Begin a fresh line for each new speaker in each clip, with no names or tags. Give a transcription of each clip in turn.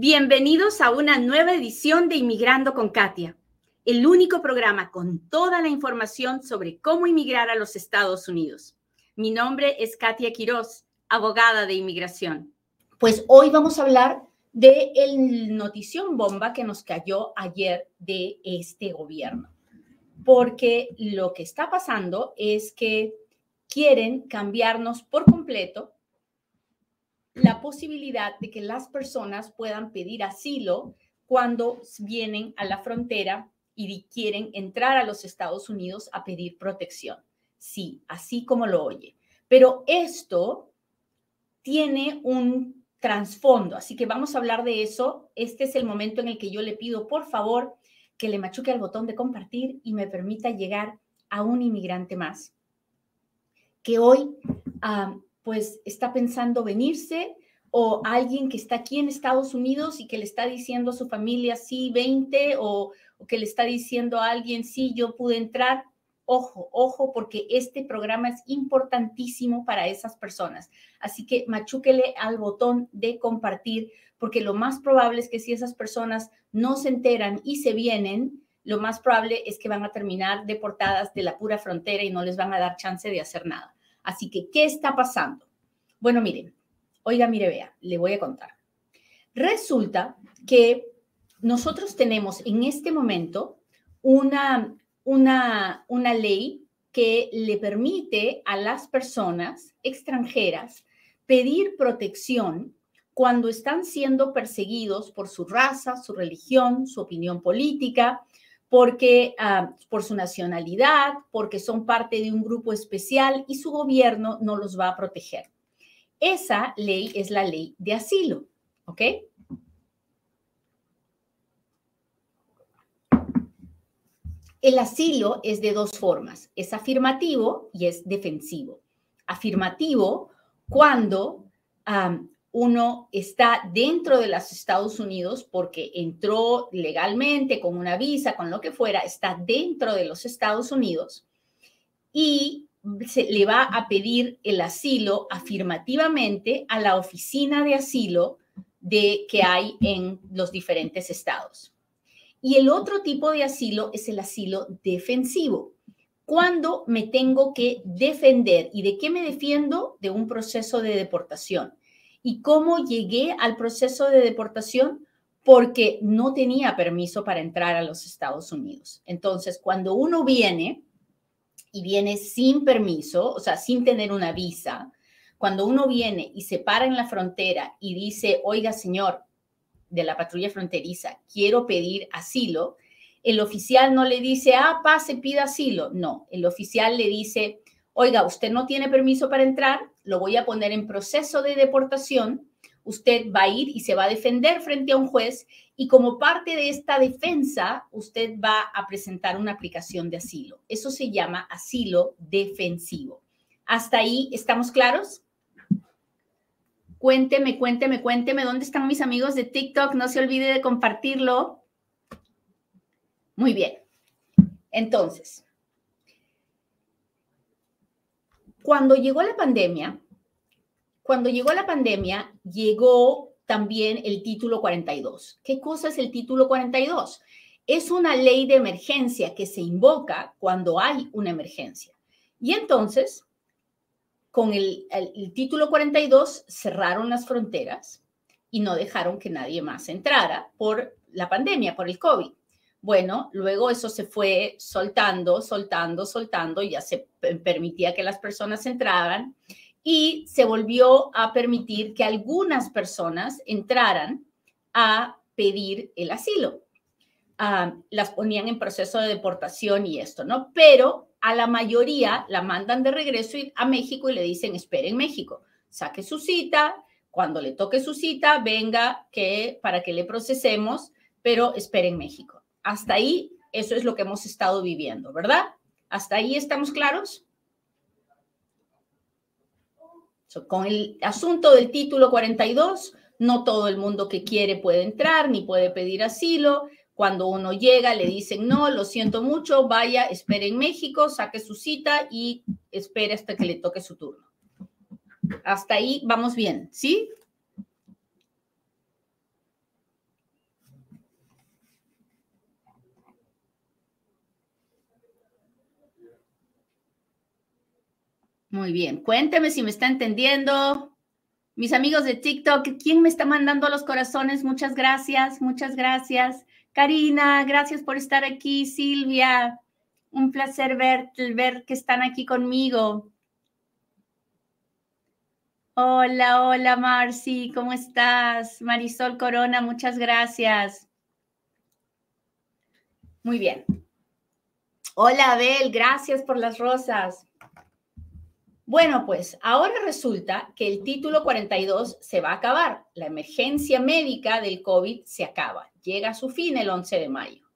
Bienvenidos a una nueva edición de Inmigrando con Katia, el único programa con toda la información sobre cómo inmigrar a los Estados Unidos. Mi nombre es Katia Quiroz, abogada de inmigración. Pues hoy vamos a hablar de el notición bomba que nos cayó ayer de este gobierno, porque lo que está pasando es que quieren cambiarnos por completo la posibilidad de que las personas puedan pedir asilo cuando vienen a la frontera y quieren entrar a los Estados Unidos a pedir protección. Sí, así como lo oye. Pero esto tiene un trasfondo, así que vamos a hablar de eso. Este es el momento en el que yo le pido, por favor, que le machuque al botón de compartir y me permita llegar a un inmigrante más que hoy ah, pues está pensando venirse o alguien que está aquí en Estados Unidos y que le está diciendo a su familia, sí, 20, o, que le está diciendo a alguien, sí, yo pude entrar. Ojo, ojo, porque este programa es importantísimo para esas personas. Así que machúquele al botón de compartir, porque lo más probable es que si esas personas no se enteran y se vienen, lo más probable es que van a terminar deportadas de la pura frontera y no les van a dar chance de hacer nada. Así que, ¿qué está pasando? Bueno, miren, oiga, mire, vea, le voy a contar. Resulta que nosotros tenemos en este momento una, una, una ley que le permite a las personas extranjeras pedir protección cuando están siendo perseguidos por su raza, su religión, su opinión política, porque ah, por su nacionalidad, porque son parte de un grupo especial y su gobierno no los va a proteger. Esa ley es la ley de asilo, ¿ok? El asilo es de dos formas, es afirmativo y es defensivo. Afirmativo cuando ah, uno está dentro de los Estados Unidos porque entró legalmente con una visa, con lo que fuera, está dentro de los Estados Unidos y se le va a pedir el asilo afirmativamente a la oficina de asilo de que hay en los diferentes estados. Y el otro tipo de asilo es el asilo defensivo. Cuando me tengo que defender y de qué me defiendo de un proceso de deportación ¿Y cómo llegué al proceso de deportación? Porque no tenía permiso para entrar a los Estados Unidos. Entonces, cuando uno viene y viene sin permiso, o sea, sin tener una visa, cuando uno viene y se para en la frontera y dice, oiga, señor de la patrulla fronteriza, quiero pedir asilo, el oficial no le dice, ah, pase, pida asilo. No, el oficial le dice, oiga, usted no tiene permiso para entrar, lo voy a poner en proceso de deportación, usted va a ir y se va a defender frente a un juez y como parte de esta defensa, usted va a presentar una aplicación de asilo. Eso se llama asilo defensivo. ¿Hasta ahí estamos claros? Cuénteme, cuénteme, cuénteme dónde están mis amigos de TikTok. No se olvide de compartirlo. Muy bien. Entonces, Cuando llegó la pandemia, cuando llegó la pandemia, llegó también el título 42. ¿Qué cosa es el título 42? Es una ley de emergencia que se invoca cuando hay una emergencia. Y entonces, con el, el, título 42 cerraron las fronteras y no dejaron que nadie más entrara por la pandemia, por el COVID. Bueno, luego eso se fue soltando, soltando, soltando, ya se permitía que las personas entraran y se volvió a permitir que algunas personas entraran a pedir el asilo. Ah, las ponían en proceso de deportación y esto, ¿no? Pero a la mayoría la mandan de regreso a México y le dicen, espere en México, saque su cita, cuando le toque su cita, venga que para que le procesemos, pero espere en México. Hasta ahí, eso es lo que hemos estado viviendo, ¿verdad? ¿Hasta ahí estamos claros? con el asunto del título 42, no todo el mundo que quiere puede entrar ni puede pedir asilo. Cuando uno llega, le dicen, no, lo siento mucho, vaya, espere en México, saque su cita y espere hasta que le toque su turno. Hasta ahí vamos bien, ¿sí? Muy bien, cuénteme si me está entendiendo. Mis amigos de TikTok, ¿quién me está mandando los corazones? Muchas gracias, muchas gracias. Karina, gracias por estar aquí. Silvia, un placer ver, ver que están aquí conmigo. Hola, hola Marci, ¿cómo estás? Marisol Corona, muchas gracias. Muy bien. Hola Abel, gracias por las rosas. Bueno, pues ahora resulta que el título 42 se va a acabar. La emergencia médica del COVID se acaba. Llega a su fin el 11 de mayo.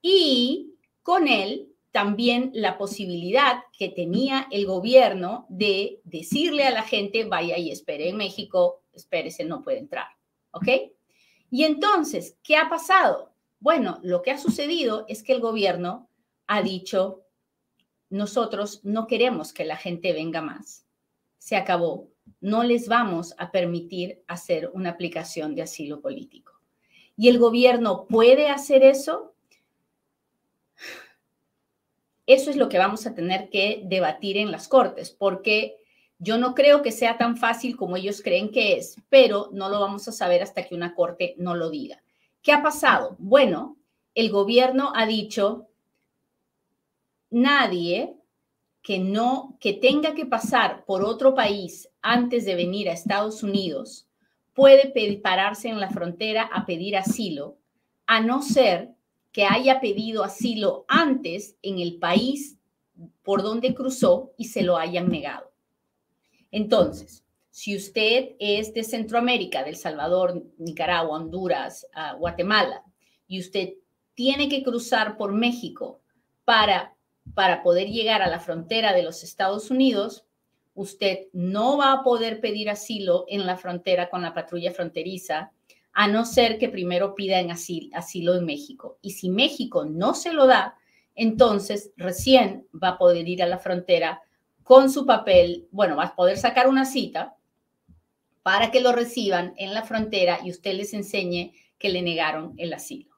Y con él también la posibilidad que tenía el gobierno de decirle a la gente, vaya y espere en México, espérese, no puede entrar. ¿Ok? Y entonces, ¿qué ha pasado? Bueno, lo que ha sucedido es que el gobierno ha dicho, nosotros no queremos que la gente venga más. Se acabó. No les vamos a permitir hacer una aplicación de asilo político. ¿Y el gobierno puede hacer eso? Eso es lo que vamos a tener que debatir en las cortes, porque yo no creo que sea tan fácil como ellos creen que es, pero no lo vamos a saber hasta que una corte no lo diga. ¿Qué ha pasado? Bueno, el gobierno ha dicho, nadie que no que tenga que pasar por otro país antes de venir a Estados Unidos puede pararse en la frontera a pedir asilo, a no ser que haya pedido asilo antes en el país por donde cruzó y se lo hayan negado. Entonces, si usted es de Centroamérica, del Salvador, Nicaragua, Honduras, ah, Guatemala, y usted tiene que cruzar por México para para poder llegar a la frontera de los Estados Unidos, usted no va a poder pedir asilo en la frontera con la patrulla fronteriza, a no ser que primero pida en asilo, en México. Y si México no se lo da, entonces recién va a poder ir a la frontera con su papel, bueno, va a poder sacar una cita para que lo reciban en la frontera y usted les enseñe que le negaron el asilo.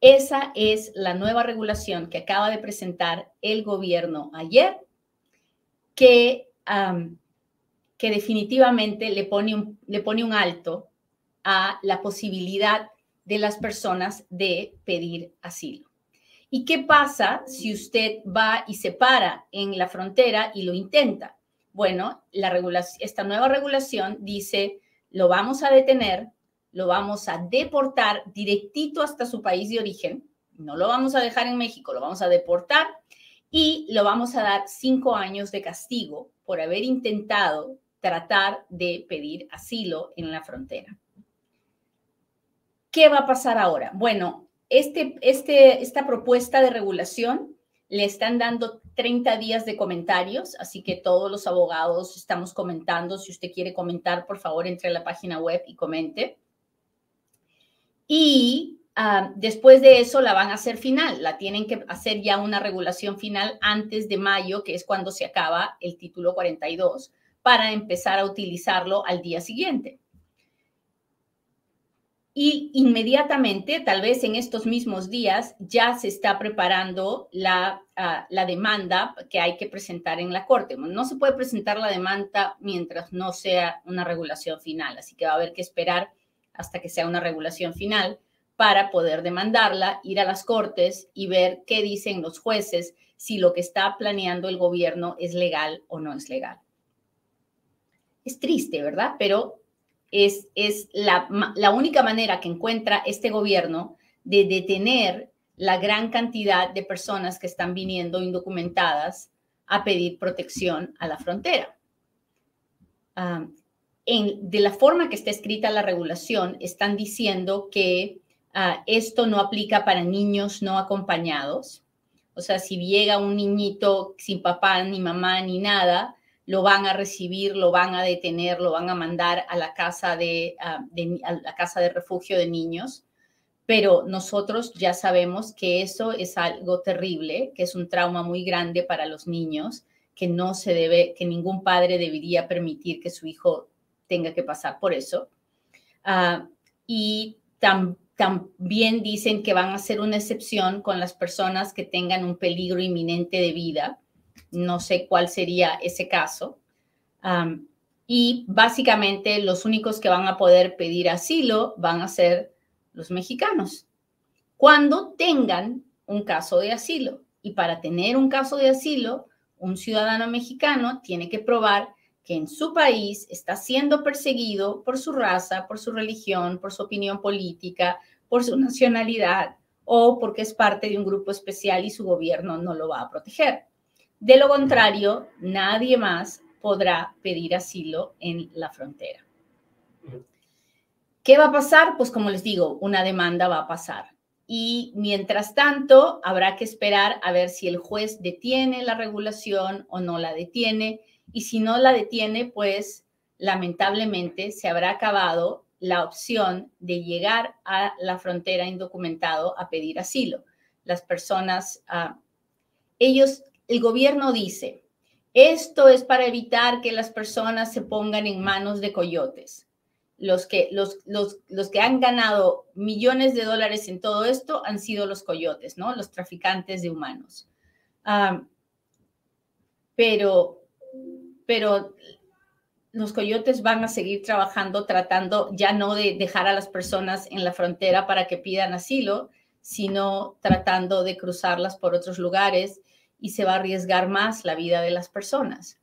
Esa es la nueva regulación que acaba de presentar el gobierno ayer, que, que definitivamente le pone, un, le pone un alto a la posibilidad de las personas de pedir asilo. ¿Y qué pasa si usted va y se para en la frontera y lo intenta? Bueno, la esta nueva regulación dice, lo vamos a detener, lo vamos a deportar directito hasta su país de origen, no lo vamos a dejar en México, lo vamos a deportar y lo vamos a dar cinco años de castigo por haber intentado tratar de pedir asilo en la frontera. ¿Qué va a pasar ahora? Bueno, este, este, esta propuesta de regulación le están dando 30 días de comentarios, así que todos los abogados estamos comentando. Si usted quiere comentar, por favor, entre a la página web y comente y ah, después de eso la van a hacer final, la tienen que hacer ya una regulación final antes de mayo, que es cuando se acaba el título 42, para empezar a utilizarlo al día siguiente. Y inmediatamente, tal vez en estos mismos días, ya se está preparando la, ah, la, demanda que hay que presentar en la Corte. No se puede presentar la demanda mientras no sea una regulación final, así que va a haber que esperar hasta que sea una regulación final para poder demandarla, ir a las cortes y ver qué dicen los jueces si lo que está planeando el gobierno es legal o no es legal. Es triste, ¿verdad? Pero es, es la, la única manera que encuentra este gobierno de detener la gran cantidad de personas que están viniendo indocumentadas a pedir protección a la frontera. Ah, de la forma que está escrita la regulación, están diciendo que ah, esto no aplica para niños no acompañados. O sea, si llega un niñito sin papá, ni mamá, ni nada, lo van a recibir, lo van a detener, lo van a mandar a la casa de, ah, a la casa de refugio de niños. Pero nosotros ya sabemos que eso es algo terrible, que es un trauma muy grande para los niños, que no se debe, que ningún padre debería permitir que su hijo tenga que pasar por eso. Ah, y también dicen que van a hacer una excepción con las personas que tengan un peligro inminente de vida, no sé cuál sería ese caso. y básicamente los únicos que van a poder pedir asilo van a ser los mexicanos, cuando tengan un caso de asilo. Y para tener un caso de asilo, un ciudadano mexicano tiene que probar que en su país está siendo perseguido por su raza, por su religión, por su opinión política, por su nacionalidad o porque es parte de un grupo especial y su gobierno no lo va a proteger. De lo contrario, nadie más podrá pedir asilo en la frontera. ¿Qué va a pasar? Pues como les digo, una demanda va a pasar. Y mientras tanto, habrá que esperar a ver si el juez detiene la regulación o no la detiene. Y si no la detiene, pues lamentablemente se habrá acabado la opción de llegar a la frontera indocumentado a pedir asilo. Las personas, ah, ellos, el gobierno dice, esto es para evitar que las personas se pongan en manos de coyotes. Los que, los, los, los que han ganado millones de dólares en todo esto han sido los coyotes, ¿no? Los traficantes de humanos. Ah, pero, pero los coyotes van a seguir trabajando tratando ya no de dejar a las personas en la frontera para que pidan asilo, sino tratando de cruzarlas por otros lugares y se va a arriesgar más la vida de las personas.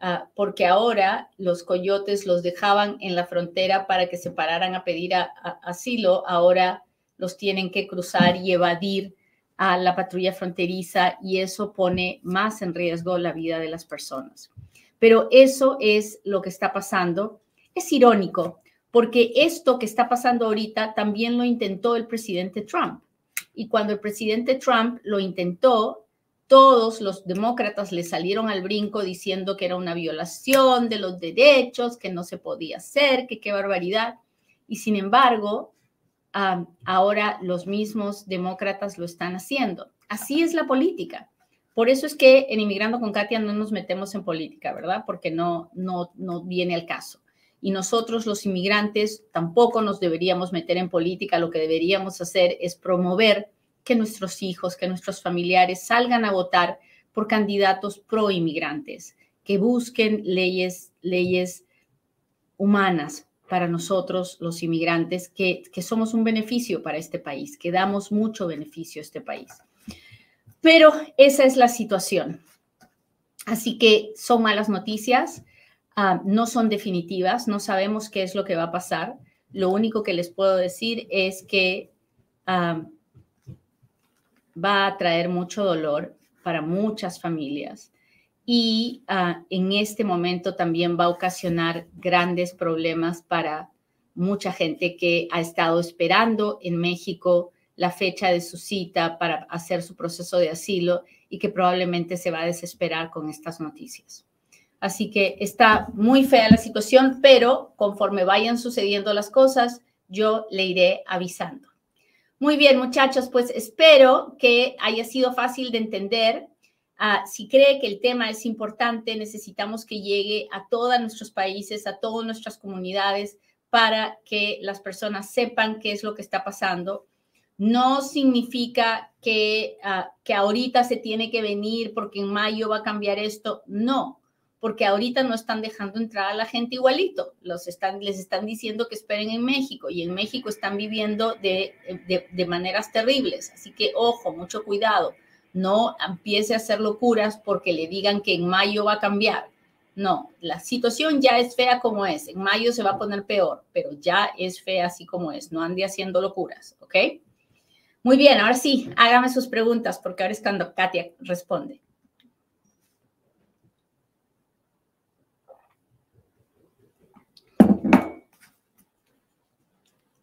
Ah, porque ahora los coyotes los dejaban en la frontera para que se pararan a pedir asilo, ahora los tienen que cruzar y evadir a la patrulla fronteriza y eso pone más en riesgo la vida de las personas. Pero eso es lo que está pasando. Es irónico, porque esto que está pasando ahorita también lo intentó el presidente Trump. Y cuando el presidente Trump lo intentó, todos los demócratas le salieron al brinco diciendo que era una violación de los derechos, que no se podía hacer, que qué barbaridad. Y sin embargo, ahora los mismos demócratas lo están haciendo. Así es la política. Por eso es que en Inmigrando con Katia no nos metemos en política, ¿verdad? Porque no, no, no viene al caso. Y nosotros los inmigrantes tampoco nos deberíamos meter en política. Lo que deberíamos hacer es promover que nuestros hijos, que nuestros familiares salgan a votar por candidatos pro inmigrantes, que busquen leyes, leyes humanas para nosotros los inmigrantes, que, que somos un beneficio para este país, que damos mucho beneficio a este país. Pero esa es la situación. Así que son malas noticias, ah, no son definitivas, no sabemos qué es lo que va a pasar. Lo único que les puedo decir es que ah, va a traer mucho dolor para muchas familias y ah, en este momento también va a ocasionar grandes problemas para mucha gente que ha estado esperando en México la fecha de su cita para hacer su proceso de asilo y que probablemente se va a desesperar con estas noticias. Así que está muy fea la situación, pero conforme vayan sucediendo las cosas, yo le iré avisando. Muy bien, muchachos, pues espero que haya sido fácil de entender. Ah, si cree que el tema es importante, necesitamos que llegue a todos nuestros países, a todas nuestras comunidades, para que las personas sepan qué es lo que está pasando no significa que, ah, que ahorita se tiene que venir porque en mayo va a cambiar esto. No, porque ahorita no están dejando entrar a la gente igualito. Los están, les están diciendo que esperen en México y en México están viviendo de, de, de maneras terribles. Así que ojo, mucho cuidado. No empiece a hacer locuras porque le digan que en mayo va a cambiar. No, la situación ya es fea como es. En mayo se va a poner peor, pero ya es fea así como es. No ande haciendo locuras, ¿ok? Muy bien, ahora sí, hágame sus preguntas porque ahora es cuando Katia responde.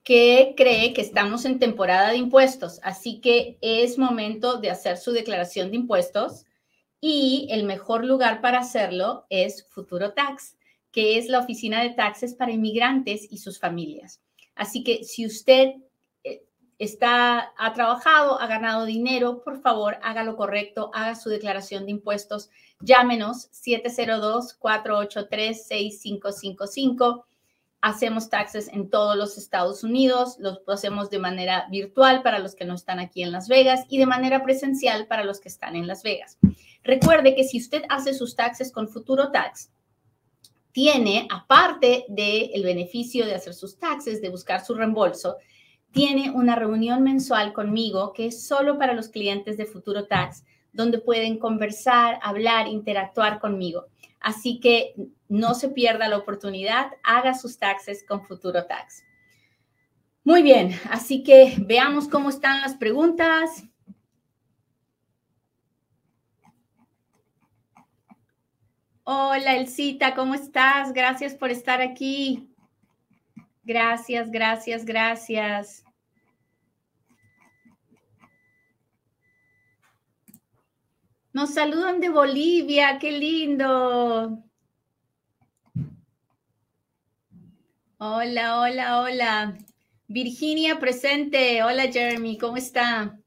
que cree que estamos en temporada de impuestos, así que es momento de hacer su declaración de impuestos y el mejor lugar para hacerlo es Futuro Tax, que es la oficina de taxes para inmigrantes y sus familias. Así que si usted está, ha trabajado, ha ganado dinero, por favor, haga lo correcto, haga su declaración de impuestos. Llámenos 702-483-6555. hacemos taxes en todos los Estados Unidos, los hacemos de manera virtual para los que no están aquí en Las Vegas y de manera presencial para los que están en Las Vegas. Recuerde que si usted hace sus taxes con Futuro Tax, tiene, aparte del beneficio de hacer sus taxes, de buscar su reembolso, tiene una reunión mensual conmigo que es solo para los clientes de Futuro Tax, donde pueden conversar, hablar, interactuar conmigo. Así que no se pierda la oportunidad, haga sus taxes con Futuro Tax. Muy bien, así que veamos cómo están las preguntas. Hola, Elcita, ¿cómo estás? Gracias por estar aquí. Gracias, gracias, gracias. Nos saludan de Bolivia, qué lindo. Hola, hola, hola. Virginia presente. Hola, Jeremy, ¿cómo está?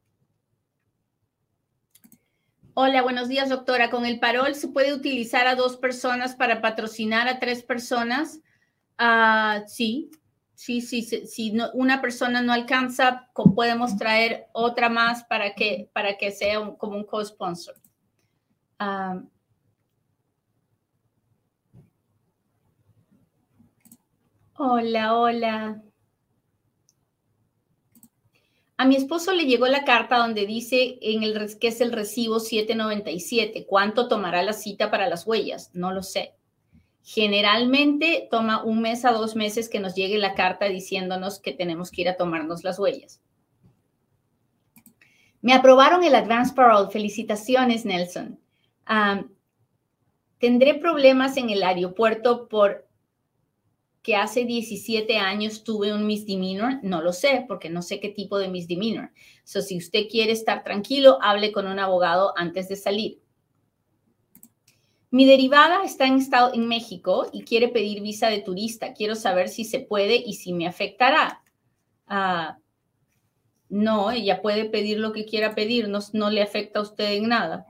Hola, buenos días, doctora. ¿Con el parol se puede utilizar a dos personas para patrocinar a tres personas? Ah, sí, sí, sí. Si una persona no alcanza, podemos traer otra más para que, para que sea como un co-sponsor. Ah, hola, hola. A mi esposo le llegó la carta donde dice en el que es el recibo 797. ¿Cuánto tomará la cita para las huellas? No lo sé. Generalmente toma un mes a dos meses que nos llegue la carta diciéndonos que tenemos que ir a tomarnos las huellas. Me aprobaron el Advance Parole. Felicitaciones, Nelson tendré problemas en el aeropuerto por que hace 17 años tuve un misdemeanor, no lo sé, porque no sé qué tipo de misdemeanor. So, si usted quiere estar tranquilo, hable con un abogado antes de salir. Mi derivada está en, estado, en México y quiere pedir visa de turista. Quiero saber si se puede y si me afectará. Ah, no, ella puede pedir lo que quiera pedir, no, no le afecta a usted en nada.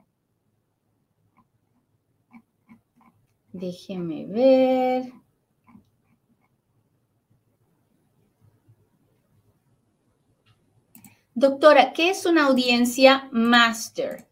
Déjeme ver. Doctora, ¿qué es una audiencia master?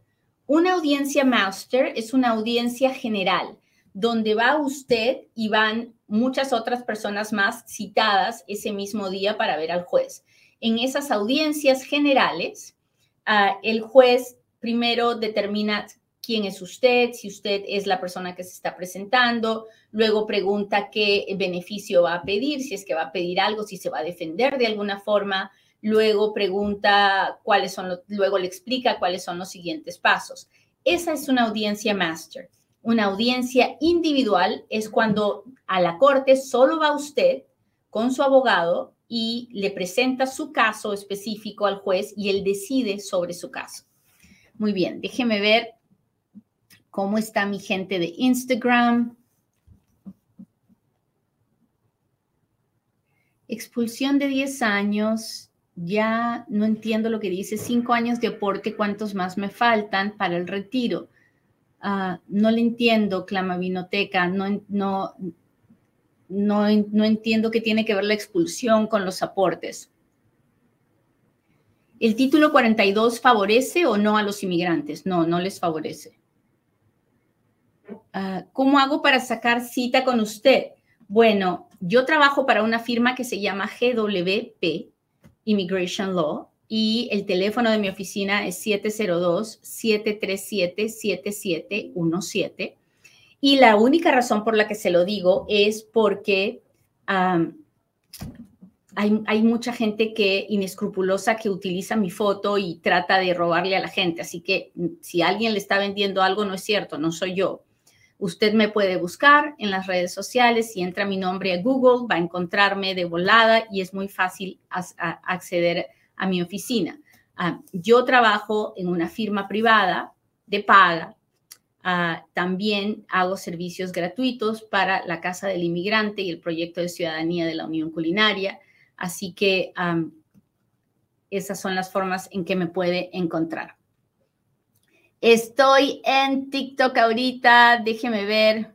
Una audiencia master es una audiencia general, donde va usted y van muchas otras personas más citadas ese mismo día para ver al juez. En esas audiencias generales, ah, el juez primero determina quién es usted, si usted es la persona que se está presentando, luego pregunta qué beneficio va a pedir, si es que va a pedir algo, si se va a defender de alguna forma, luego pregunta cuáles son, luego le explica cuáles son los siguientes pasos. Esa es una audiencia master. Una audiencia individual es cuando a la corte solo va usted con su abogado y le presenta su caso específico al juez y él decide sobre su caso. Muy bien, déjeme ver ¿Cómo está mi gente de Instagram? Expulsión de 10 años. Ya no entiendo lo que dice. 5 años de aporte. ¿Cuántos más me faltan para el retiro? Ah, no le entiendo, clama Vinoteca. No, no, no, no entiendo qué tiene que ver la expulsión con los aportes. ¿El título 42 favorece o no a los inmigrantes? No, no les favorece. Ah, ¿cómo hago para sacar cita con usted? Bueno, yo trabajo para una firma que se llama GWP, Immigration Law, y el teléfono de mi oficina es 702-737-7717. Y la única razón por la que se lo digo es porque hay, hay, mucha gente que inescrupulosa que utiliza mi foto y trata de robarle a la gente. Así que mm, si alguien le está vendiendo algo, no es cierto, no soy yo. Usted me puede buscar en las redes sociales. Si entra mi nombre a Google, va a encontrarme de volada y es muy fácil acceder a mi oficina. Ah, yo trabajo en una firma privada de paga. Ah, también hago servicios gratuitos para la Casa del Inmigrante y el proyecto de ciudadanía de la Unión Culinaria. Así que esas son las formas en que me puede encontrar. Estoy en TikTok ahorita, déjeme ver.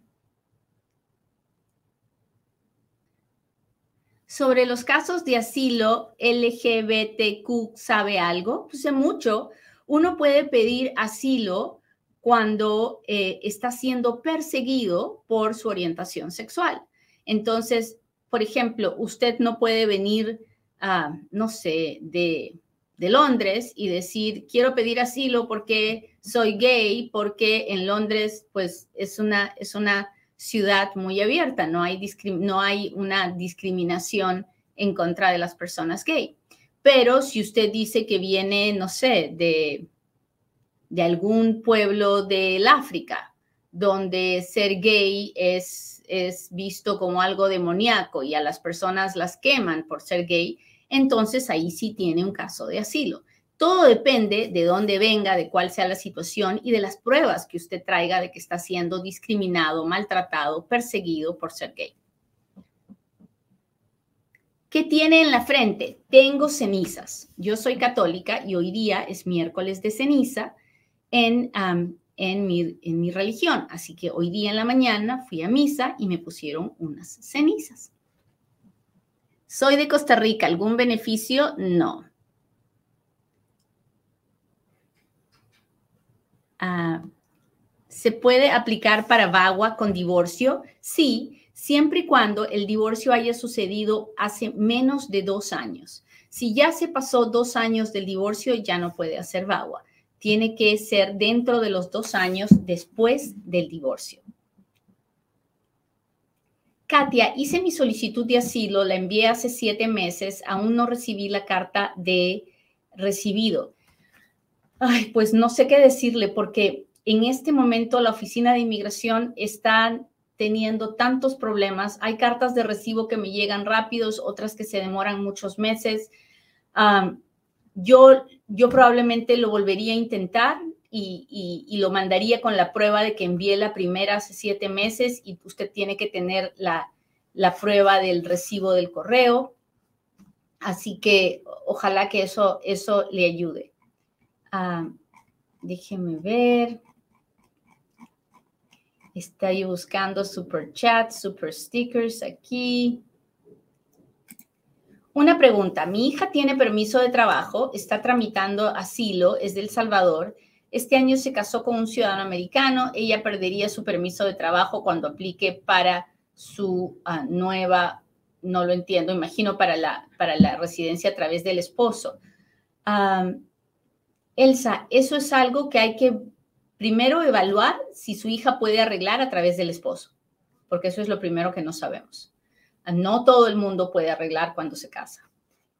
Sobre los casos de asilo LGBTQ, ¿sabe algo? Pues sé mucho. Uno puede pedir asilo cuando eh, está siendo perseguido por su orientación sexual. Entonces, por ejemplo, usted no puede venir, no sé, de, de Londres y decir, quiero pedir asilo porque soy gay, porque en Londres, pues, es una, es una ciudad muy abierta, no hay, no hay una discriminación en contra de las personas gay. Pero si usted dice que viene, no sé, de, de algún pueblo del África, donde ser gay es, es visto como algo demoníaco y a las personas las queman por ser gay, entonces ahí sí tiene un caso de asilo. Todo depende de dónde venga, de cuál sea la situación y de las pruebas que usted traiga de que está siendo discriminado, maltratado, perseguido por ser gay. ¿Qué tiene en la frente? Tengo cenizas. Yo soy católica y hoy día es miércoles de ceniza en, en, mi, en mi religión. Así que hoy día en la mañana fui a misa y me pusieron unas cenizas. Soy de Costa Rica. ¿Algún beneficio? No. Ah, ¿Se puede aplicar para VAWA con divorcio? Sí, siempre y cuando el divorcio haya sucedido hace menos de dos años. Si ya se pasó dos años del divorcio, ya no puede hacer VAWA. Tiene que ser dentro de los dos años después del divorcio. Katia, hice mi solicitud de asilo, la envié hace siete meses, aún no recibí la carta de recibido. Ay, pues no sé qué decirle porque en este momento la oficina de inmigración está teniendo tantos problemas. Hay cartas de recibo que me llegan rápidos, otras que se demoran muchos meses. yo, yo probablemente lo volvería a intentar y, lo mandaría con la prueba de que envié la primera hace siete meses y usted tiene que tener la, la prueba del recibo del correo. Así que ojalá que eso, eso le ayude. Ah, déjeme ver. Estoy buscando super chat, super stickers aquí. Una pregunta. Mi hija tiene permiso de trabajo, está tramitando asilo, es del Salvador. Este año se casó con un ciudadano americano. Ella perdería su permiso de trabajo cuando aplique para su ah, nueva, no lo entiendo, imagino para la, para la residencia a través del esposo. Elsa, eso es algo que hay que primero evaluar si su hija puede arreglar a través del esposo, porque eso es lo primero que no sabemos. No todo el mundo puede arreglar cuando se casa.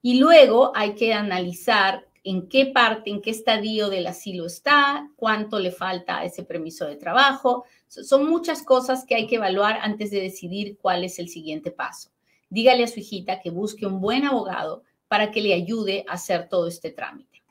Y luego hay que analizar en qué parte, en qué estadio del asilo está, cuánto le falta a ese permiso de trabajo. Son muchas cosas que hay que evaluar antes de decidir cuál es el siguiente paso. Dígale a su hijita que busque un buen abogado para que le ayude a hacer todo este trámite.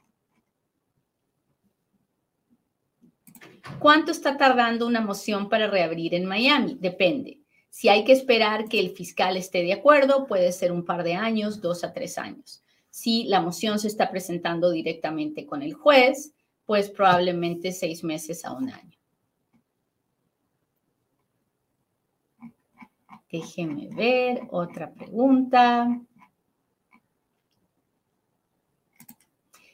¿Cuánto está tardando una moción para reabrir en Miami? Depende. Si hay que esperar que el fiscal esté de acuerdo, puede ser un par de años, dos a tres años. Si la moción se está presentando directamente con el juez, pues probablemente seis meses a un año. Déjeme ver otra pregunta.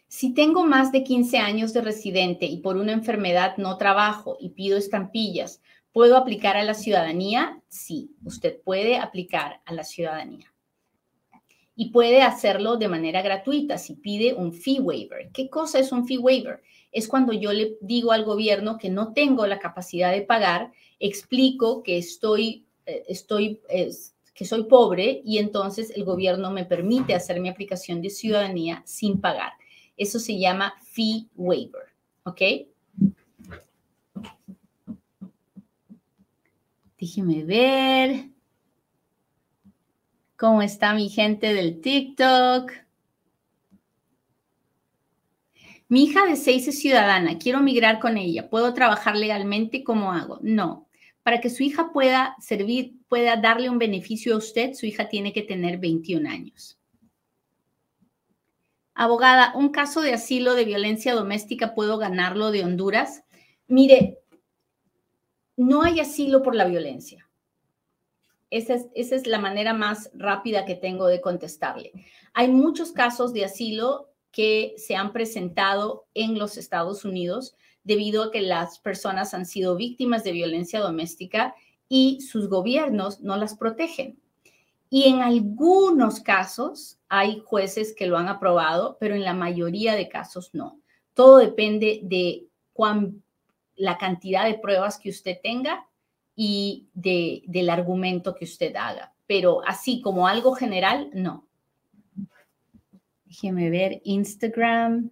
Si tengo más de 15 años de residente y por una enfermedad no trabajo y pido estampillas, ¿puedo aplicar a la ciudadanía? Sí, usted puede aplicar a la ciudadanía. Y puede hacerlo de manera gratuita si pide un fee waiver. ¿Qué cosa es un fee waiver? Es cuando yo le digo al gobierno que no tengo la capacidad de pagar, explico que estoy, eh, estoy que soy pobre y entonces el gobierno me permite hacer mi aplicación de ciudadanía sin pagar. Eso se llama fee waiver, ¿ok? Déjeme ver. ¿Cómo está mi gente del TikTok? Mi hija de seis es ciudadana, quiero migrar con ella. ¿Puedo trabajar legalmente? ¿Cómo hago? No. Para que su hija pueda servir, pueda darle un beneficio a usted, su hija tiene que tener 21 años. Abogada, ¿un caso de asilo de violencia doméstica puedo ganarlo de Honduras? Mire, no hay asilo por la violencia. Esa es, es la manera más rápida que tengo de contestarle. Hay muchos casos de asilo que se han presentado en los Estados Unidos debido a que las personas han sido víctimas de violencia doméstica y sus gobiernos no las protegen. Y en algunos casos hay jueces que lo han aprobado, pero en la mayoría de casos no. Todo depende de cuán, la cantidad de pruebas que usted tenga y de, del argumento que usted haga. Pero así como algo general, no. Déjeme ver Instagram.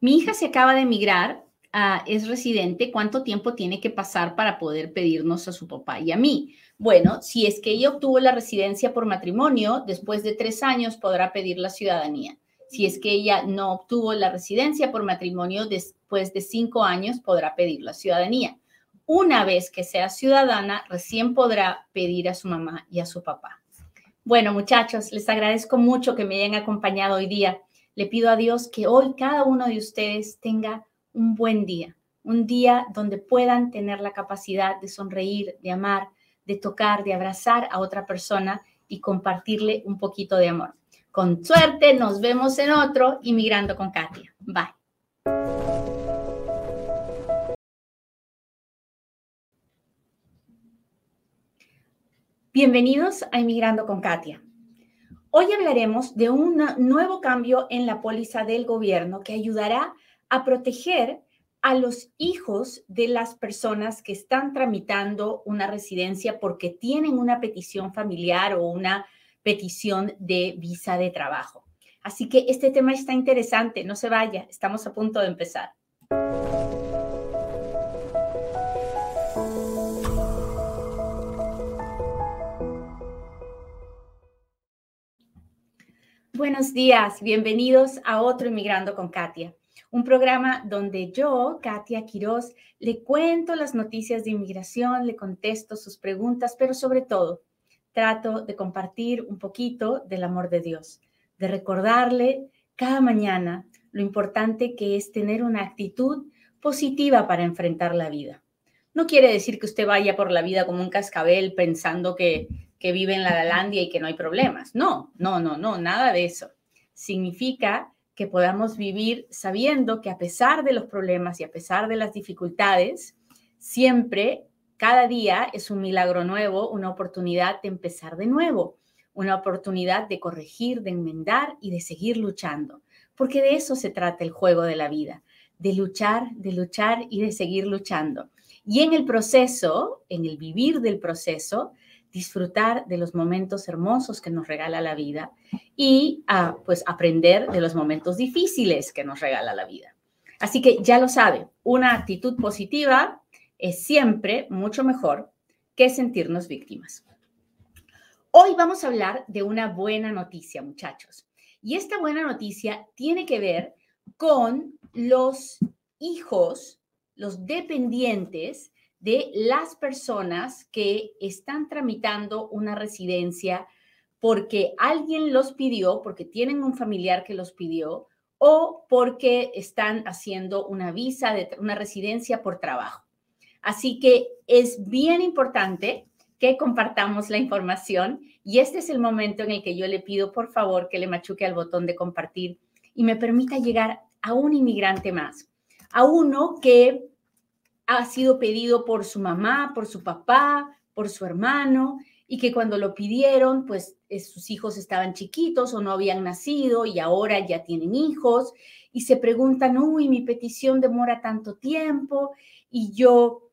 Mi hija se acaba de emigrar, ah, es residente. ¿Cuánto tiempo tiene que pasar para poder pedirnos a su papá y a mí? Bueno, si es que ella obtuvo la residencia por matrimonio, después de tres años podrá pedir la ciudadanía. Si es que ella no obtuvo la residencia por matrimonio, después de cinco años podrá pedir la ciudadanía. Una vez que sea ciudadana, recién podrá pedir a su mamá y a su papá. Bueno, muchachos, les agradezco mucho que me hayan acompañado hoy día. Le pido a Dios que hoy cada uno de ustedes tenga un buen día, un día donde puedan tener la capacidad de sonreír, de amar, de tocar, de abrazar a otra persona y compartirle un poquito de amor. Con suerte, nos vemos en otro Inmigrando con Katia. Bye. Bienvenidos a Inmigrando con Katia. Hoy hablaremos de un nuevo cambio en la póliza del gobierno que ayudará a proteger a los hijos de las personas que están tramitando una residencia porque tienen una petición familiar o una petición de visa de trabajo. Así que este tema está interesante, no se vaya, estamos a punto de empezar. Buenos días, bienvenidos a otro Inmigrando con Katia, un programa donde yo, Katia Quiroz, le cuento las noticias de inmigración, le contesto sus preguntas, pero sobre todo trato de compartir un poquito del amor de Dios, de recordarle cada mañana lo importante que es tener una actitud positiva para enfrentar la vida. No quiere decir que usted vaya por la vida como un cascabel pensando que que vive en la Lalandia y que no hay problemas. No, no, no, no, nada de eso. Significa que podamos vivir sabiendo que a pesar de los problemas y a pesar de las dificultades, siempre, cada día es un milagro nuevo, una oportunidad de empezar de nuevo, una oportunidad de corregir, de enmendar y de seguir luchando. Porque de eso se trata el juego de la vida, de luchar, de luchar y de seguir luchando. Y en el proceso, en el vivir del proceso, disfrutar de los momentos hermosos que nos regala la vida y ah, pues aprender de los momentos difíciles que nos regala la vida. Así que ya lo sabe, una actitud positiva es siempre mucho mejor que sentirnos víctimas. Hoy vamos a hablar de una buena noticia, muchachos. Y esta buena noticia tiene que ver con los hijos, los dependientes de las personas que están tramitando una residencia porque alguien los pidió, porque tienen un familiar que los pidió o porque están haciendo una visa de una residencia por trabajo. Así que es bien importante que compartamos la información y este es el momento en el que yo le pido por favor que le machuque al botón de compartir y me permita llegar a un inmigrante más, a uno que ha sido pedido por su mamá, por su papá, por su hermano, y que cuando lo pidieron, pues sus hijos estaban chiquitos o no habían nacido y ahora ya tienen hijos y se preguntan, uy, mi petición demora tanto tiempo y yo,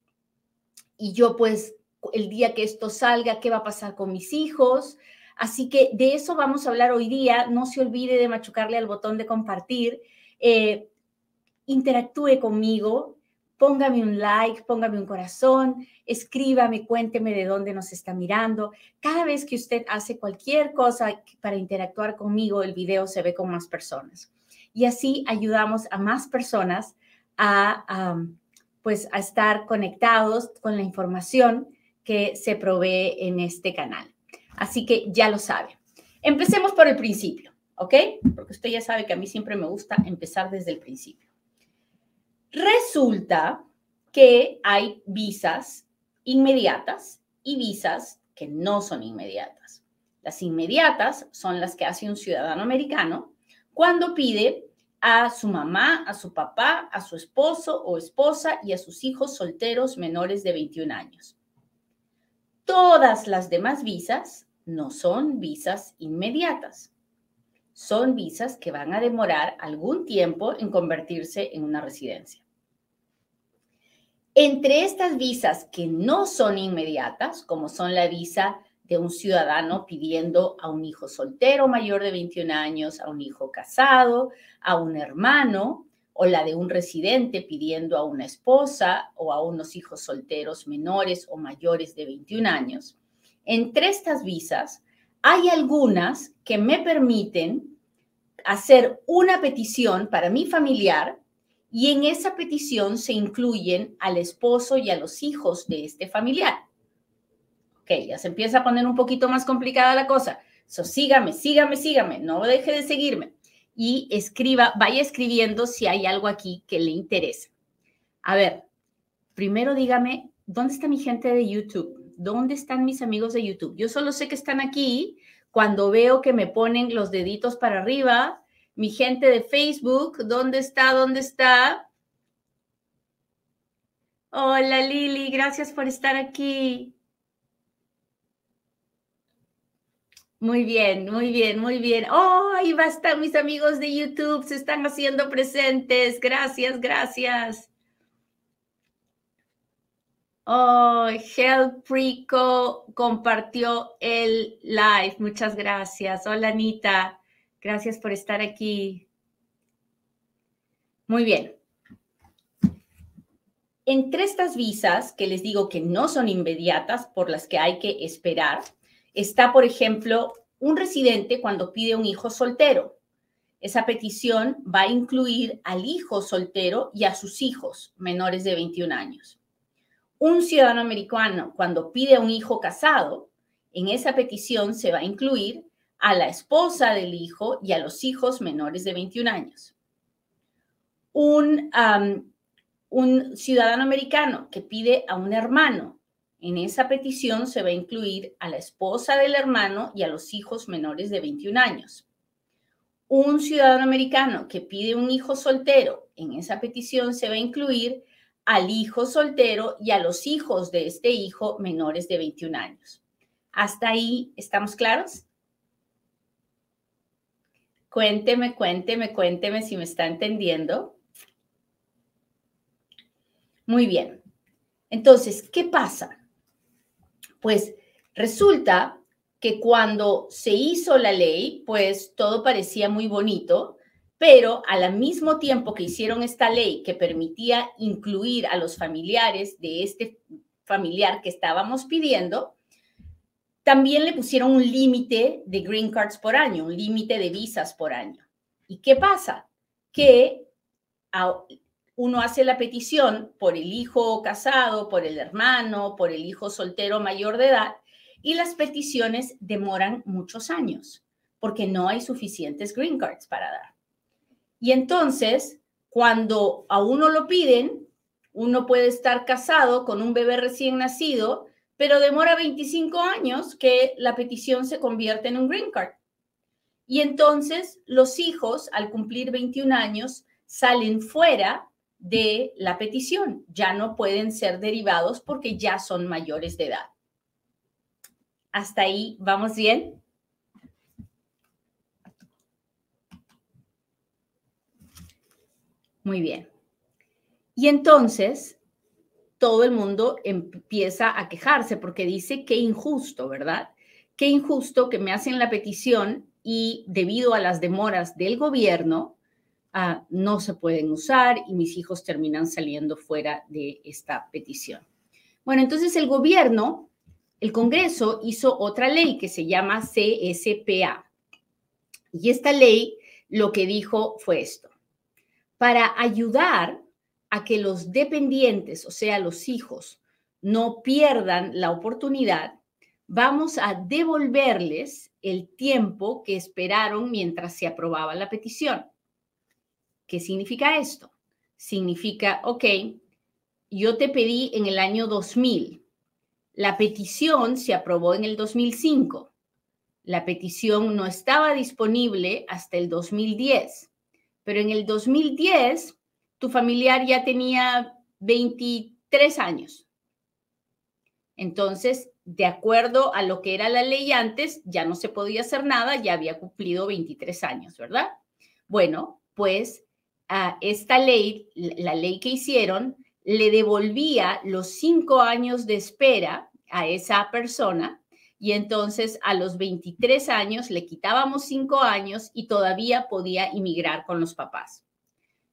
y yo pues el día que esto salga, ¿qué va a pasar con mis hijos? Así que de eso vamos a hablar hoy día. No se olvide de machucarle al botón de compartir. Eh, interactúe conmigo, póngame un like, póngame un corazón, escríbame, cuénteme de dónde nos está mirando. Cada vez que usted hace cualquier cosa para interactuar conmigo, el video se ve con más personas. Y así ayudamos a más personas a, pues, a estar conectados con la información que se provee en este canal. Así que ya lo sabe. Empecemos por el principio, ¿ok? Porque usted ya sabe que a mí siempre me gusta empezar desde el principio. Resulta que hay visas inmediatas y visas que no son inmediatas. Las inmediatas son las que hace un ciudadano americano cuando pide a su mamá, a su papá, a su esposo o esposa y a sus hijos solteros menores de 21 años. Todas las demás visas no son visas inmediatas. Son visas que van a demorar algún tiempo en convertirse en una residencia. Entre estas visas que no son inmediatas, como son la visa de un ciudadano pidiendo a un hijo soltero mayor de 21 años, a un hijo casado, a un hermano, o la de un residente pidiendo a una esposa o a unos hijos solteros menores o mayores de 21 años. Entre estas visas hay algunas que me permiten hacer una petición para mi familiar y en esa petición se incluyen al esposo y a los hijos de este familiar. Ok, ya se empieza a poner un poquito más complicada la cosa. So, sígame, sígame, sígame, no deje de seguirme. Y escriba, vaya escribiendo si hay algo aquí que le interesa. A ver, primero dígame, ¿dónde está mi gente de YouTube? ¿Dónde están mis amigos de YouTube? Yo solo sé que están aquí cuando veo que me ponen los deditos para arriba. Mi gente de Facebook, ¿dónde está? ¿Dónde está? Hola Lili, gracias por estar aquí. Muy bien, muy bien, muy bien. Oh, ahí va a estar mis amigos de YouTube, se están haciendo presentes. Gracias, gracias. Oh, Help Rico compartió el live. Muchas gracias. Hola, Anita. Gracias por estar aquí. Muy bien. Entre estas visas, que les digo que no son inmediatas, por las que hay que esperar, está, por ejemplo, un residente cuando pide un hijo soltero. Esa petición va a incluir al hijo soltero y a sus hijos menores de 21 años. Un ciudadano americano cuando pide un hijo casado, en esa petición se va a incluir a la esposa del hijo y a los hijos menores de 21 años. Un, un ciudadano americano que pide a un hermano en esa petición se va a incluir a la esposa del hermano y a los hijos menores de 21 años. Un ciudadano americano que pide un hijo soltero, en esa petición se va a incluir al hijo soltero y a los hijos de este hijo menores de 21 años. ¿Hasta ahí estamos claros? Cuénteme, cuénteme, cuénteme si me está entendiendo. Muy bien. Entonces, ¿qué pasa? Pues resulta que cuando se hizo la ley, pues todo parecía muy bonito, pero al mismo tiempo que hicieron esta ley que permitía incluir a los familiares de este familiar que estábamos pidiendo, también le pusieron un límite de green cards por año, un límite de visas por año. ¿Y qué pasa? Que uno hace la petición por el hijo casado, por el hermano, por el hijo soltero mayor de edad, y las peticiones demoran muchos años porque no hay suficientes green cards para dar. Y entonces, cuando a uno lo piden, uno puede estar casado con un bebé recién nacido, pero demora 25 años que la petición se convierte en un green card. Y entonces los hijos, al cumplir 21 años, salen fuera de la petición. Ya no pueden ser derivados porque ya son mayores de edad. ¿Hasta ahí vamos bien? Muy bien. Y entonces todo el mundo empieza a quejarse porque dice qué injusto, ¿verdad? Qué injusto que me hacen la petición y debido a las demoras del gobierno, no se pueden usar y mis hijos terminan saliendo fuera de esta petición. Bueno, entonces el gobierno, el Congreso hizo otra ley que se llama CSPA. Y esta ley lo que dijo fue esto. Para ayudar a que los dependientes, o sea, los hijos, no pierdan la oportunidad, vamos a devolverles el tiempo que esperaron mientras se aprobaba la petición. ¿Qué significa esto? Significa, ok, yo te pedí en el año 2000. La petición se aprobó en el 2005. La petición no estaba disponible hasta el 2010, pero en el 2010 tu familiar ya tenía 23 años. Entonces, de acuerdo a lo que era la ley antes, ya no se podía hacer nada, ya había cumplido 23 años, ¿verdad? Bueno, pues esta ley, la ley que hicieron, le devolvía los cinco años de espera a esa persona y entonces a los 23 años le quitábamos cinco años y todavía podía inmigrar con los papás.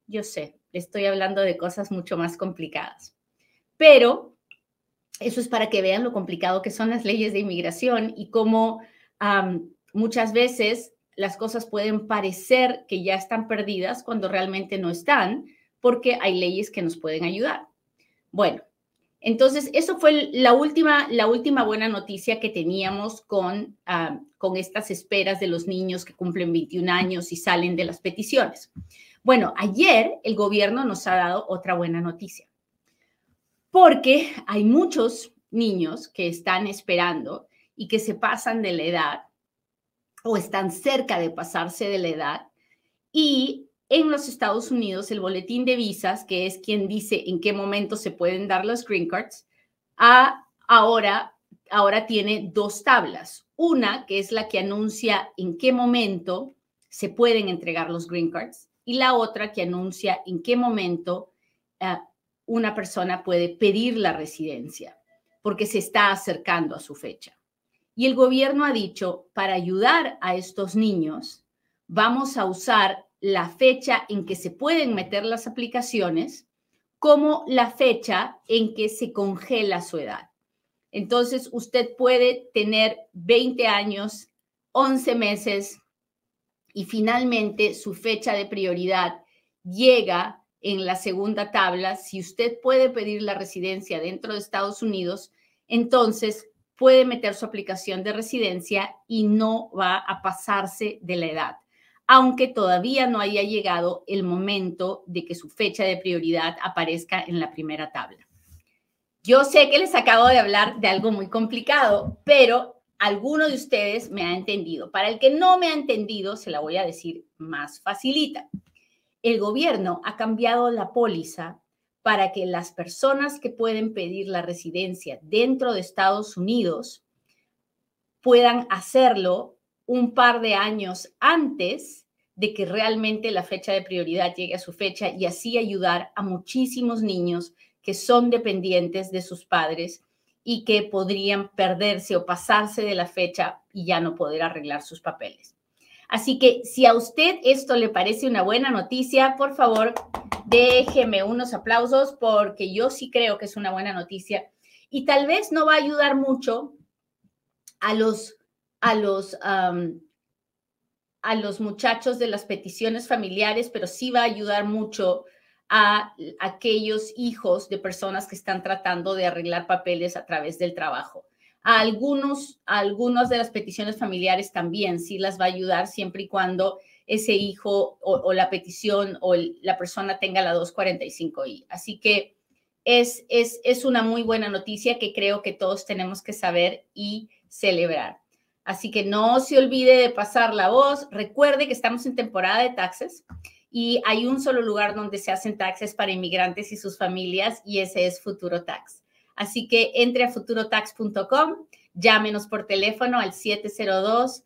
Yo sé, estoy hablando de cosas mucho más complicadas, pero eso es para que vean lo complicado que son las leyes de inmigración y cómo muchas veces las cosas pueden parecer que ya están perdidas cuando realmente no están, porque hay leyes que nos pueden ayudar. Bueno, entonces eso fue la última, la última buena noticia que teníamos con, ah, con estas esperas de los niños que cumplen 21 años y salen de las peticiones. Bueno, ayer el gobierno nos ha dado otra buena noticia, porque hay muchos niños que están esperando y que se pasan de la edad o están cerca de pasarse de la edad. Y en los Estados Unidos, el boletín de visas, que es quien dice en qué momento se pueden dar los green cards, ahora, ahora tiene dos tablas. Una, que es la que anuncia en qué momento se pueden entregar los green cards, y la otra que anuncia en qué momento eh, una persona puede pedir la residencia, porque se está acercando a su fecha. Y el gobierno ha dicho, para ayudar a estos niños, vamos a usar la fecha en que se pueden meter las aplicaciones como la fecha en que se congela su edad. Entonces, usted puede tener 20 años, 11 meses y finalmente su fecha de prioridad llega en la segunda tabla. Si usted puede pedir la residencia dentro de Estados Unidos, entonces puede meter su aplicación de residencia y no va a pasarse de la edad, aunque todavía no haya llegado el momento de que su fecha de prioridad aparezca en la primera tabla. Yo sé que les acabo de hablar de algo muy complicado, pero alguno de ustedes me ha entendido. Para el que no me ha entendido, se la voy a decir más facilita. El gobierno ha cambiado la póliza para que las personas que pueden pedir la residencia dentro de Estados Unidos puedan hacerlo un par de años antes de que realmente la fecha de prioridad llegue a su fecha y así ayudar a muchísimos niños que son dependientes de sus padres y que podrían perderse o pasarse de la fecha y ya no poder arreglar sus papeles. Así que si a usted esto le parece una buena noticia, por favor, déjeme unos aplausos porque yo sí creo que es una buena noticia y tal vez no va a ayudar mucho a los, a los, a los muchachos de las peticiones familiares, pero sí va a ayudar mucho a aquellos hijos de personas que están tratando de arreglar papeles a través del trabajo. A algunos, a algunas de las peticiones familiares también sí las va a ayudar siempre y cuando ese hijo o, la petición o la persona tenga la 245i. Así que es, es, es una muy buena noticia que creo que todos tenemos que saber y celebrar. Así que no se olvide de pasar la voz. Recuerde que estamos en temporada de taxes y hay un solo lugar donde se hacen taxes para inmigrantes y sus familias y ese es Futuro Tax. Así que entre a futurotax.com, llámenos por teléfono al 702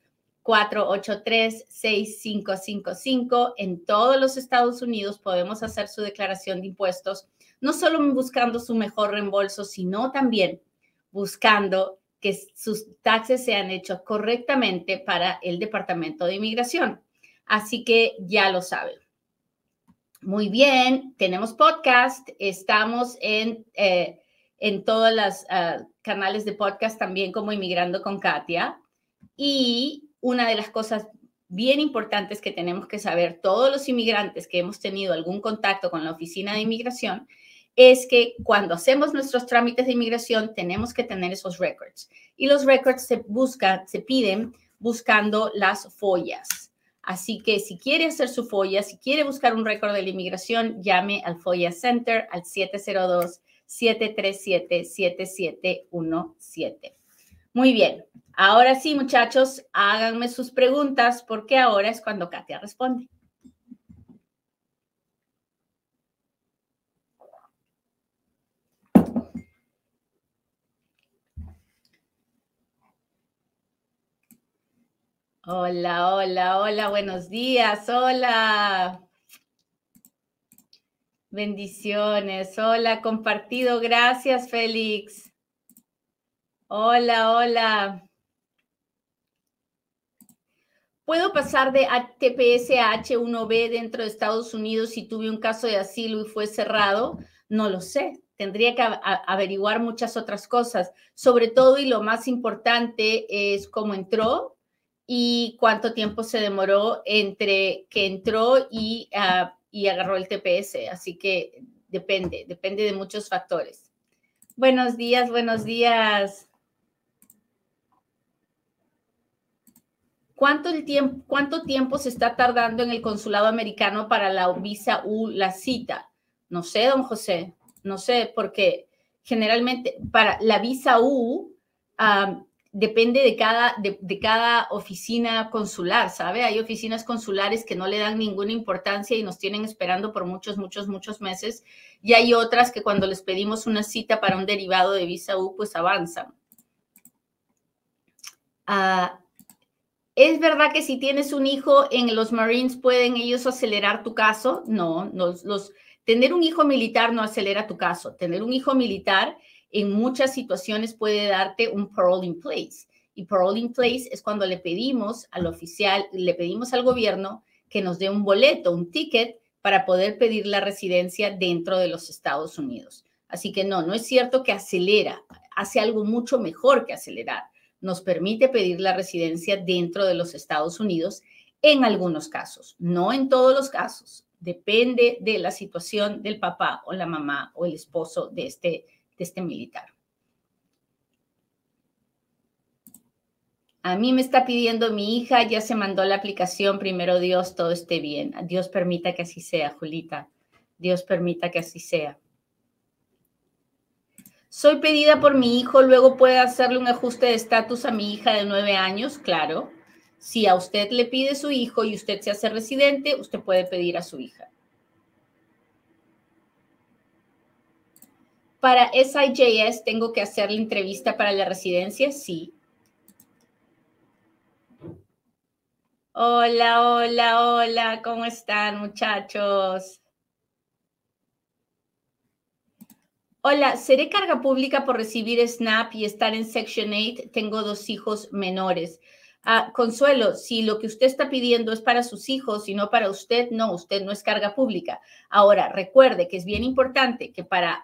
483-6555. En todos los Estados Unidos podemos hacer su declaración de impuestos, no solo buscando su mejor reembolso, sino también buscando que sus taxes sean hechos correctamente para el Departamento de Inmigración. Así que ya lo saben. Muy bien, tenemos podcast, estamos en, eh, en todos los ah, canales de podcast también como Inmigrando con Katia. Y una de las cosas bien importantes que tenemos que saber todos los inmigrantes que hemos tenido algún contacto con la oficina de inmigración es que cuando hacemos nuestros trámites de inmigración tenemos que tener esos records y los records se buscan, se piden buscando las follas. Así que si quiere hacer su folla, si quiere buscar un récord de la inmigración, llame al Folla Center al 702 737-7717. Muy bien. Ahora sí, muchachos, háganme sus preguntas porque ahora es cuando Katia responde. Hola, hola, hola, buenos días, hola. Bendiciones, hola, compartido, gracias, Félix. Hola, hola. ¿Puedo pasar de TPS a H1B dentro de Estados Unidos si tuve un caso de asilo y fue cerrado? No lo sé. Tendría que averiguar muchas otras cosas. Sobre todo, y lo más importante es cómo entró, y cuánto tiempo se demoró entre que entró y, ah, y agarró el TPS. Así que depende, depende de muchos factores. Buenos días, buenos días. ¿Cuánto, el tiempo, ¿Cuánto tiempo se está tardando en el consulado americano para la visa U, la cita? No sé, don José, no sé, porque generalmente para la visa U, ah, depende de cada, de, cada oficina consular, ¿sabe? Hay oficinas consulares que no le dan ninguna importancia y nos tienen esperando por muchos, muchos, muchos meses. Y hay otras que cuando les pedimos una cita para un derivado de visa U, pues avanzan. Ah, ¿Es verdad que si tienes un hijo en los Marines pueden ellos acelerar tu caso? No, los, tener un hijo militar no acelera tu caso. Tener un hijo militar en muchas situaciones puede darte un parole in place. Y parole in place es cuando le pedimos al oficial, le pedimos al gobierno que nos dé un boleto, un ticket para poder pedir la residencia dentro de los Estados Unidos. Así que no, no es cierto que acelera, hace algo mucho mejor que acelerar. Nos permite pedir la residencia dentro de los Estados Unidos en algunos casos, no en todos los casos. Depende de la situación del papá o la mamá o el esposo de este de este militar. A mí me está pidiendo mi hija, ya se mandó la aplicación, primero Dios, todo esté bien. Dios permita que así sea, Julita. Dios permita que así sea. Soy pedida por mi hijo, luego puede hacerle un ajuste de estatus a mi hija de nueve años, claro. Si a usted le pide su hijo y usted se hace residente, usted puede pedir a su hija. Para SIJS tengo que hacer la entrevista para la residencia, sí. Hola, hola, hola, ¿cómo están muchachos? Hola, ¿seré carga pública por recibir SNAP y estar en Section 8? Tengo dos hijos menores. Ah, Consuelo, si lo que usted está pidiendo es para sus hijos y no para usted, no, usted no es carga pública. Ahora, recuerde que es bien importante que para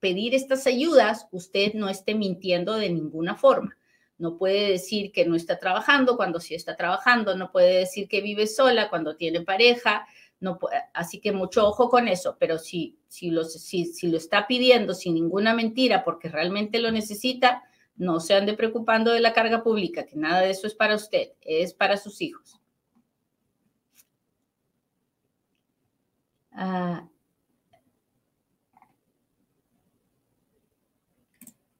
pedir estas ayudas, usted no esté mintiendo de ninguna forma. No puede decir que no está trabajando cuando sí está trabajando, no puede decir que vive sola cuando tiene pareja, así que mucho ojo con eso, pero si, si, lo, si, si lo está pidiendo sin ninguna mentira porque realmente lo necesita, no se ande preocupando de la carga pública, que nada de eso es para usted, es para sus hijos. Ah,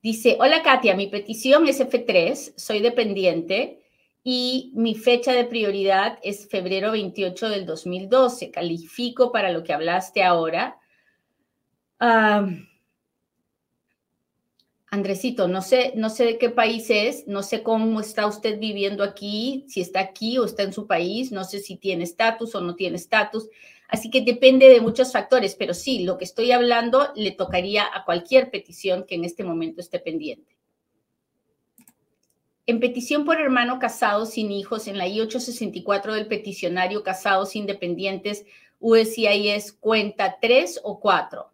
Dice, hola Katia, mi petición es F3, soy dependiente y mi fecha de prioridad es febrero 28 del 2012. Califico para lo que hablaste ahora. Andresito, no sé, no sé de qué país es, no sé cómo está usted viviendo aquí, si está aquí o está en su país, no sé si tiene estatus o no tiene estatus. Así que depende de muchos factores, pero sí, lo que estoy hablando le tocaría a cualquier petición que en este momento esté pendiente. En petición por hermano casado sin hijos, en la I-864 del peticionario casados independientes, USCIS cuenta tres o cuatro.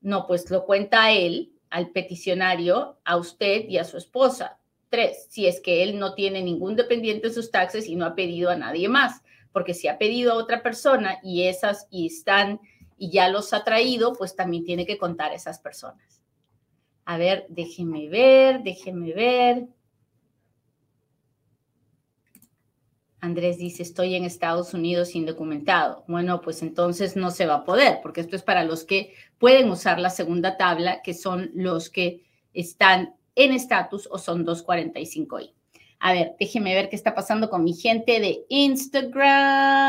No, pues lo cuenta él, al peticionario, a usted y a su esposa. Tres, si es que él no tiene ningún dependiente de sus taxes y no ha pedido a nadie más porque si ha pedido a otra persona y esas y están y ya los ha traído, pues también tiene que contar esas personas. A ver, déjeme ver, déjeme ver. Andrés dice, estoy en Estados Unidos indocumentado. Bueno, pues entonces no se va a poder, porque esto es para los que pueden usar la segunda tabla, que son los que están en estatus o son 245i. A ver, déjeme ver qué está pasando con mi gente de Instagram.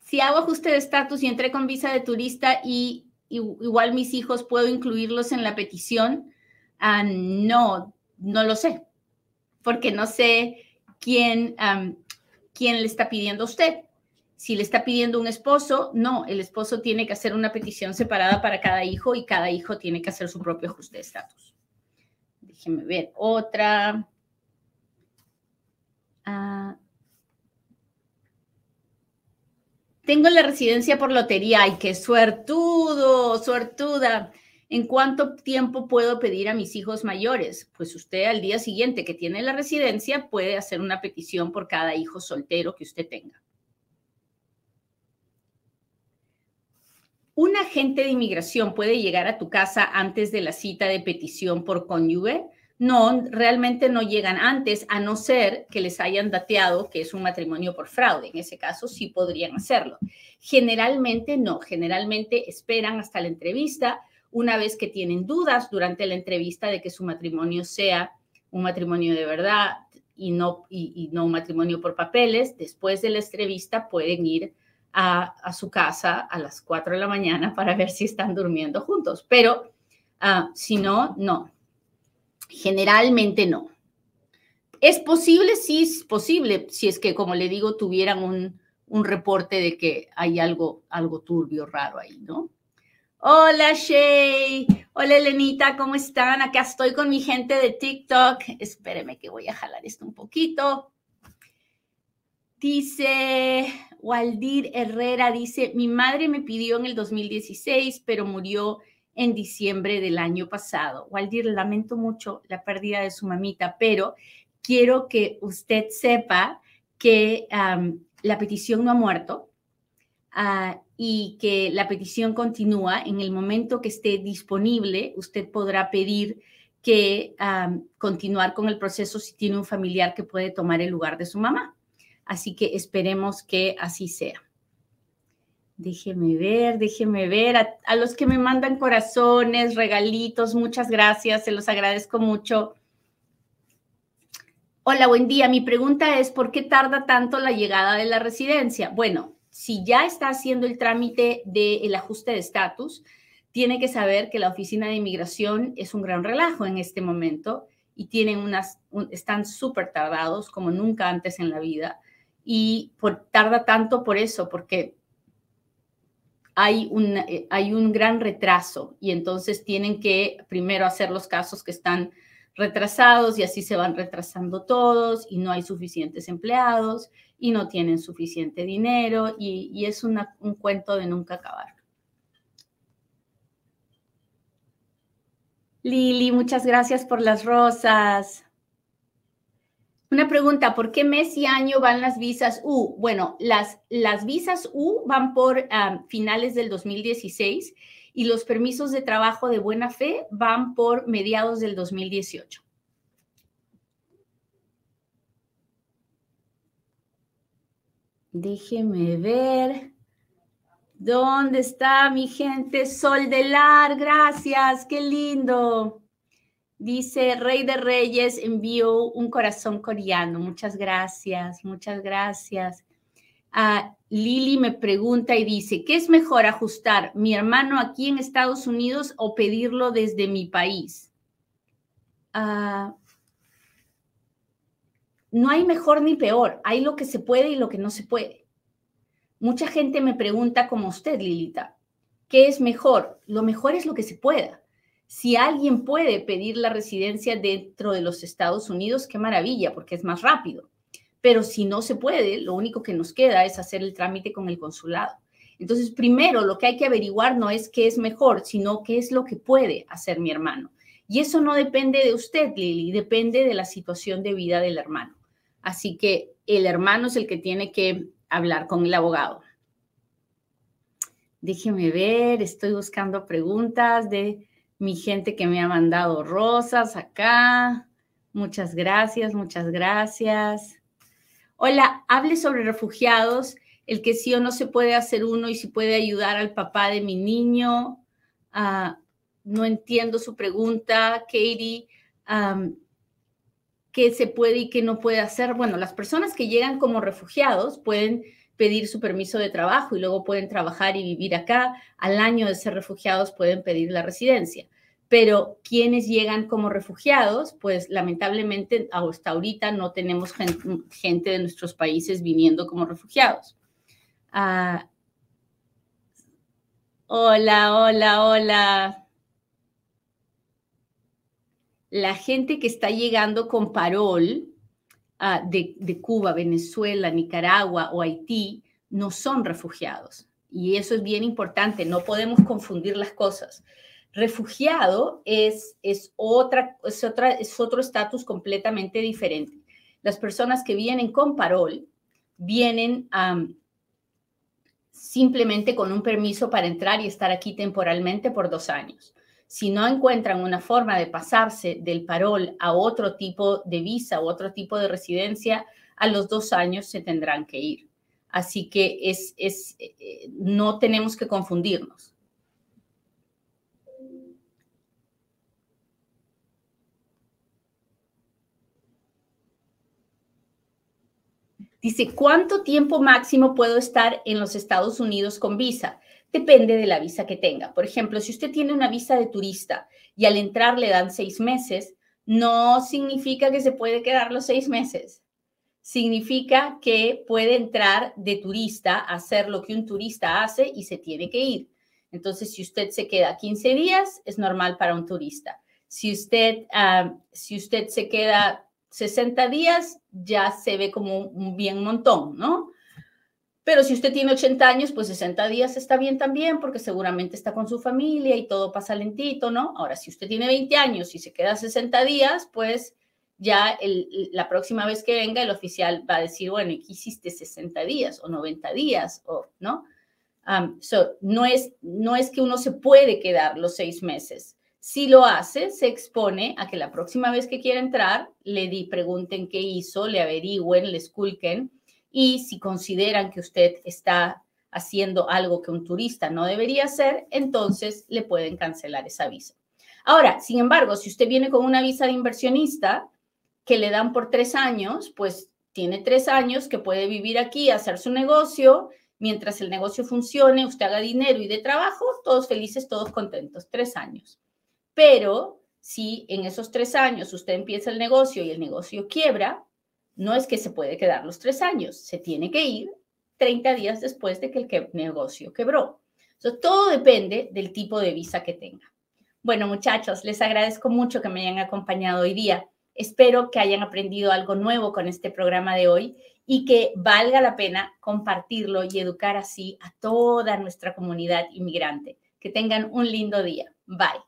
Si hago ajuste de estatus y entré con visa de turista y, igual mis hijos, ¿puedo incluirlos en la petición? Ah, no, no lo sé porque no sé quién, quién le está pidiendo a usted. Si le está pidiendo un esposo, no, el esposo tiene que hacer una petición separada para cada hijo y cada hijo tiene que hacer su propio ajuste de estatus. Déjenme ver otra. Ah. tengo la residencia por lotería. ¡Ay, qué suertudo, suertuda! ¿En cuánto tiempo puedo pedir a mis hijos mayores? Pues usted al día siguiente que tiene la residencia puede hacer una petición por cada hijo soltero que usted tenga. ¿Un agente de inmigración puede llegar a tu casa antes de la cita de petición por cónyuge? No, realmente no llegan antes, a no ser que les hayan dateado que es un matrimonio por fraude. En ese caso sí podrían hacerlo. Generalmente no, generalmente esperan hasta la entrevista una vez que tienen dudas durante la entrevista de que su matrimonio sea un matrimonio de verdad y no, y, no un matrimonio por papeles, después de la entrevista pueden ir a, su casa a las 4 de la mañana para ver si están durmiendo juntos. Pero ah, si no, no. Generalmente no. Es posible, sí es posible, si es que, como le digo, tuvieran un, un reporte de que hay algo, algo turbio, raro ahí, ¿no? Hola Shay, hola Elenita, ¿cómo están? Acá estoy con mi gente de TikTok. Espéreme que voy a jalar esto un poquito. Dice Waldir Herrera, dice, mi madre me pidió en el 2016, pero murió en diciembre del año pasado. Waldir, lamento mucho la pérdida de su mamita, pero quiero que usted sepa que la petición no ha muerto. Uh, y que la petición continúa, en el momento que esté disponible, usted podrá pedir que continuar con el proceso si tiene un familiar que puede tomar el lugar de su mamá. Así que esperemos que así sea. Déjeme ver, déjeme ver. A, los que me mandan corazones, regalitos, muchas gracias, se los agradezco mucho. Hola, buen día. Mi pregunta es, ¿por qué tarda tanto la llegada de la residencia? Bueno, si ya está haciendo el trámite del ajuste de estatus, tiene que saber que la oficina de inmigración es un gran relajo en este momento y tienen unas, están súper tardados como nunca antes en la vida. Y por, tarda tanto por eso, porque hay un, eh, hay un gran retraso y entonces tienen que primero hacer los casos que están retrasados y así se van retrasando todos y no hay suficientes empleados y no tienen suficiente dinero y, es un cuento de nunca acabar. Lili, muchas gracias por las rosas. Una pregunta, ¿por qué mes y año van las visas U? Bueno, las, las visas U van por finales del 2016 y los permisos de trabajo de buena fe van por mediados del 2018. Déjeme ver. ¿Dónde está mi gente? Sol de Lar, gracias, qué lindo. Dice Rey de Reyes envió un corazón coreano. Muchas gracias, muchas gracias. Ah, Lili me pregunta y dice, ¿qué es mejor ajustar mi hermano aquí en Estados Unidos o pedirlo desde mi país? Ah, no hay mejor ni peor, hay lo que se puede y lo que no se puede. Mucha gente me pregunta como usted, Lilita, ¿qué es mejor? Lo mejor es lo que se pueda. Si alguien puede pedir la residencia dentro de los Estados Unidos, qué maravilla, porque es más rápido. Pero si no se puede, lo único que nos queda es hacer el trámite con el consulado. Entonces, primero, lo que hay que averiguar no es qué es mejor, sino qué es lo que puede hacer mi hermano. Y eso no depende de usted, Lili, depende de la situación de vida del hermano. Así que el hermano es el que tiene que hablar con el abogado. Déjeme ver, estoy buscando preguntas de mi gente que me ha mandado rosas acá. Muchas gracias, muchas gracias. Hola, hable sobre refugiados, el que sí o no se puede hacer uno y si puede ayudar al papá de mi niño. Ah, no entiendo su pregunta, Katie. ¿Qué se puede y qué no puede hacer? Bueno, las personas que llegan como refugiados pueden pedir su permiso de trabajo y luego pueden trabajar y vivir acá. Al año de ser refugiados pueden pedir la residencia. Pero quienes llegan como refugiados, pues lamentablemente hasta ahorita no tenemos gente, de nuestros países viniendo como refugiados. Ah, hola, hola, hola. La gente que está llegando con parol, Ah, de, Cuba, Venezuela, Nicaragua o Haití no son refugiados. Y eso es bien importante, no podemos confundir las cosas. Refugiado es, es, otra, es, otra, es otro estatus completamente diferente. Las personas que vienen con parol vienen simplemente con un permiso para entrar y estar aquí temporalmente por dos años si no encuentran una forma de pasarse del parol a otro tipo de visa u otro tipo de residencia, a los dos años se tendrán que ir. Así que es, es eh, no tenemos que confundirnos. Dice, ¿cuánto tiempo máximo puedo estar en los Estados Unidos con visa? Depende de la visa que tenga. Por ejemplo, si usted tiene una visa de turista y al entrar le dan seis meses, no significa que se puede quedar los seis meses. Significa que puede entrar de turista, hacer lo que un turista hace y se tiene que ir. Entonces, si usted se queda 15 días, es normal para un turista. Si usted, ah, si usted se queda 60 días, ya se ve como un bien montón, ¿no? Pero si usted tiene 80 años, pues 60 días está bien también, porque seguramente está con su familia y todo pasa lentito, ¿no? Ahora, si usted tiene 20 años y se queda 60 días, pues ya la próxima vez que venga el oficial va a decir, bueno, ¿y qué hiciste 60 días o 90 días? O, ¿no? no, es, no es que uno se puede quedar los seis meses. Si lo hace, se expone a que la próxima vez que quiera entrar, le di, pregunten qué hizo, le averigüen, le esculquen y si consideran que usted está haciendo algo que un turista no debería hacer, entonces le pueden cancelar esa visa. Ahora, sin embargo, si usted viene con una visa de inversionista que le dan por tres años, pues tiene tres años que puede vivir aquí, hacer su negocio, mientras el negocio funcione, usted haga dinero y de trabajo, todos felices, todos contentos, tres años. Pero si en esos tres años usted empieza el negocio y el negocio quiebra, no es que se puede quedar los tres años, se tiene que ir 30 días después de que el negocio quebró. todo depende del tipo de visa que tenga. Bueno, muchachos, les agradezco mucho que me hayan acompañado hoy día. Espero que hayan aprendido algo nuevo con este programa de hoy y que valga la pena compartirlo y educar así a toda nuestra comunidad inmigrante. Que tengan un lindo día. Bye.